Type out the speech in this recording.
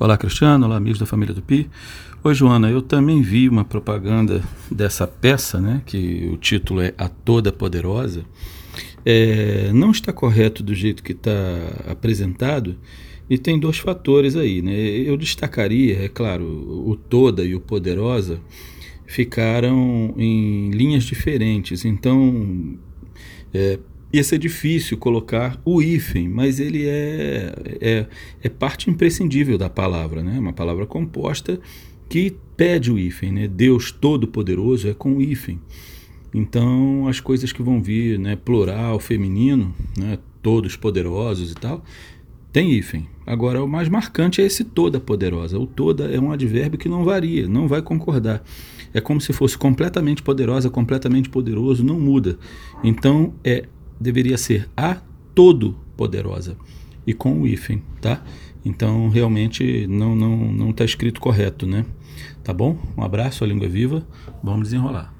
Olá, Cristiano. Olá, amigos da família do Pi. Oi, Joana. Eu também vi uma propaganda dessa peça, né? Que o título é A Toda Poderosa. É, não está correto do jeito que está apresentado e tem dois fatores aí, né? Eu destacaria, é claro, o Toda e o Poderosa ficaram em linhas diferentes. Então, é, ia ser difícil colocar o hífen, mas ele é, é, é parte imprescindível da palavra, né? uma palavra composta que pede o hífen. Né? Deus Todo-Poderoso é com o hífen. Então, as coisas que vão vir, né, plural, feminino, né, todos poderosos e tal, tem hífen. Agora, o mais marcante é esse toda poderosa. O toda é um advérbio que não varia, não vai concordar. É como se fosse completamente poderosa, completamente poderoso, não muda. Então, é deveria ser a todo poderosa e com o hífen, tá? Então realmente não não não está escrito correto, né? Tá bom? Um abraço, a língua é viva. Vamos desenrolar.